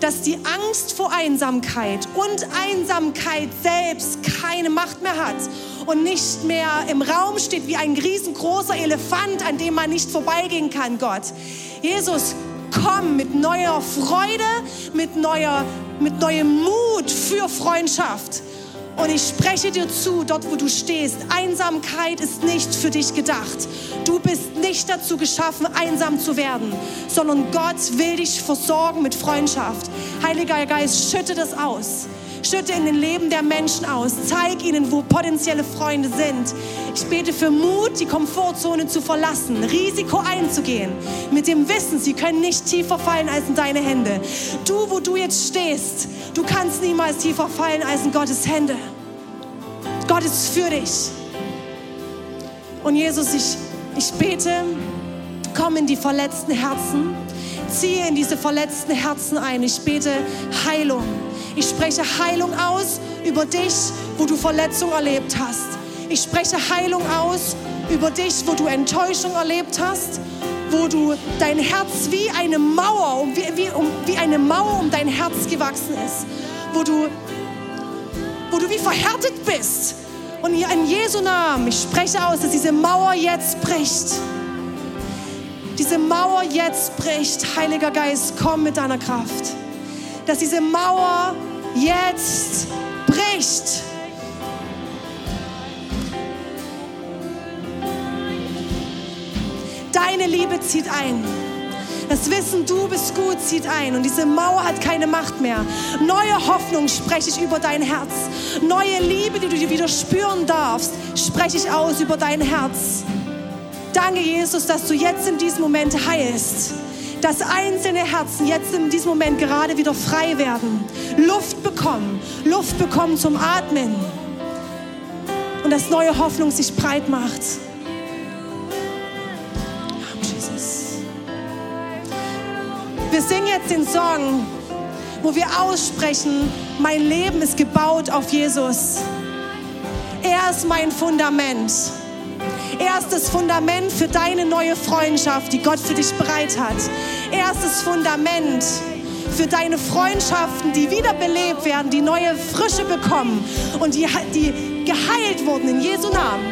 Dass die Angst vor Einsamkeit und Einsamkeit selbst keine Macht mehr hat und nicht mehr im Raum steht wie ein riesengroßer Elefant, an dem man nicht vorbeigehen kann, Gott. Jesus, komm mit neuer Freude, mit, neuer, mit neuem Mut für Freundschaft. Und ich spreche dir zu, dort wo du stehst, Einsamkeit ist nicht für dich gedacht. Du bist nicht dazu geschaffen, einsam zu werden, sondern Gott will dich versorgen mit Freundschaft. Heiliger Geist, schütte das aus. Schütte in den Leben der Menschen aus. Zeig ihnen, wo potenzielle Freunde sind. Ich bete für Mut, die Komfortzone zu verlassen, Risiko einzugehen, mit dem Wissen, sie können nicht tiefer fallen als in deine Hände. Du, wo du jetzt stehst, du kannst niemals tiefer fallen als in Gottes Hände. Gott ist für dich. Und Jesus, ich, ich bete, komm in die verletzten Herzen, ziehe in diese verletzten Herzen ein. Ich bete Heilung. Ich spreche Heilung aus über dich, wo du Verletzung erlebt hast. Ich spreche Heilung aus über dich, wo du Enttäuschung erlebt hast, wo du dein Herz wie eine Mauer, wie, wie, um, wie eine Mauer um dein Herz gewachsen ist, wo du, wo du wie verhärtet bist. Und in Jesu Namen, ich spreche aus, dass diese Mauer jetzt bricht. Diese Mauer jetzt bricht. Heiliger Geist, komm mit deiner Kraft dass diese Mauer jetzt bricht. Deine Liebe zieht ein. Das Wissen, du bist gut, zieht ein. Und diese Mauer hat keine Macht mehr. Neue Hoffnung spreche ich über dein Herz. Neue Liebe, die du dir wieder spüren darfst, spreche ich aus über dein Herz. Danke, Jesus, dass du jetzt in diesem Moment heilst dass einzelne Herzen jetzt in diesem Moment gerade wieder frei werden, Luft bekommen, Luft bekommen zum Atmen und dass neue Hoffnung sich breit macht. Jesus. Wir singen jetzt den Song, wo wir aussprechen, mein Leben ist gebaut auf Jesus. Er ist mein Fundament. Er ist das Fundament für deine neue Freundschaft, die Gott für dich bereit hat. Er ist das Fundament für deine Freundschaften, die wiederbelebt werden, die neue Frische bekommen und die, die geheilt wurden in Jesu Namen.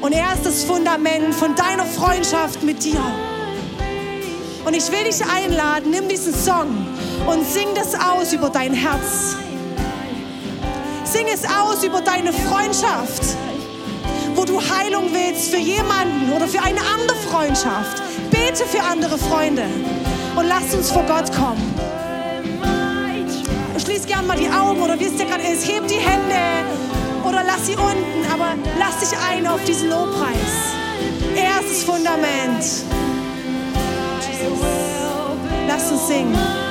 Und er ist das Fundament von deiner Freundschaft mit dir. Und ich will dich einladen, nimm diesen Song und sing das aus über dein Herz. Sing es aus über deine Freundschaft wo du Heilung willst für jemanden oder für eine andere Freundschaft. Bete für andere Freunde und lass uns vor Gott kommen. Schließ gern mal die Augen oder wie es dir gerade ist, heb die Hände oder lass sie unten, aber lass dich ein auf diesen Lobpreis. Erstes Fundament. Jesus. Lass uns singen.